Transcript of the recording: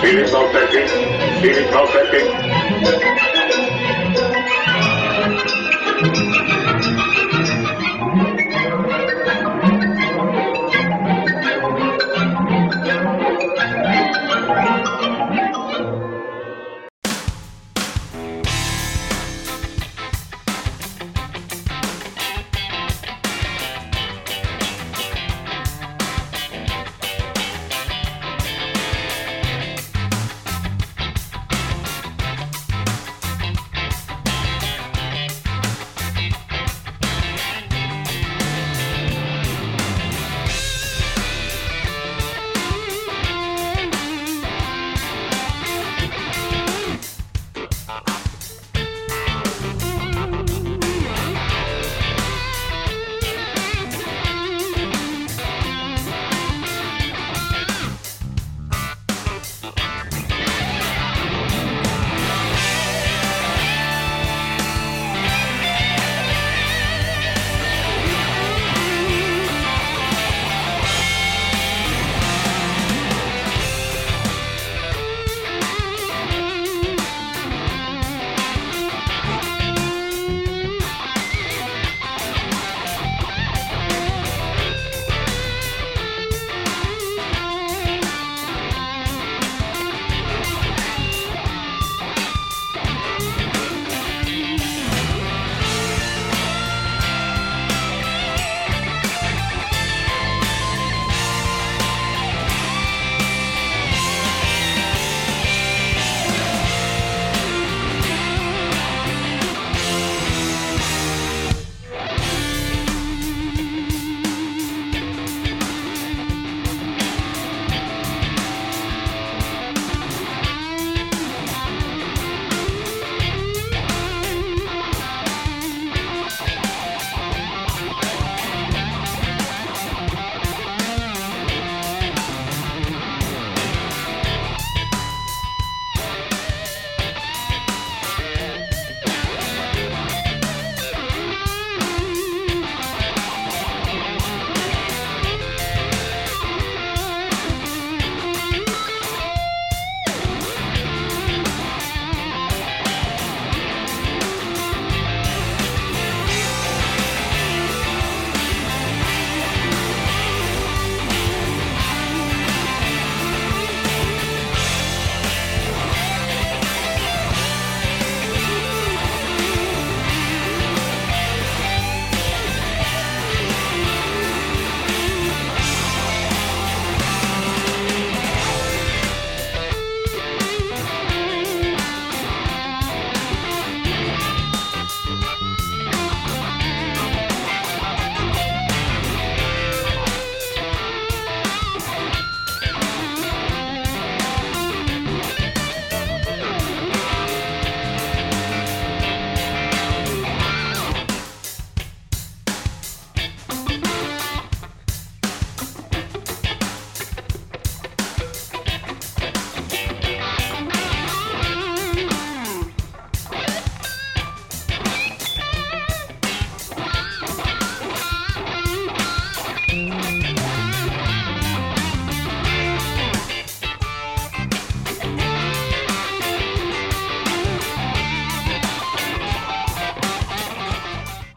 It is not authentic. It is not authentic.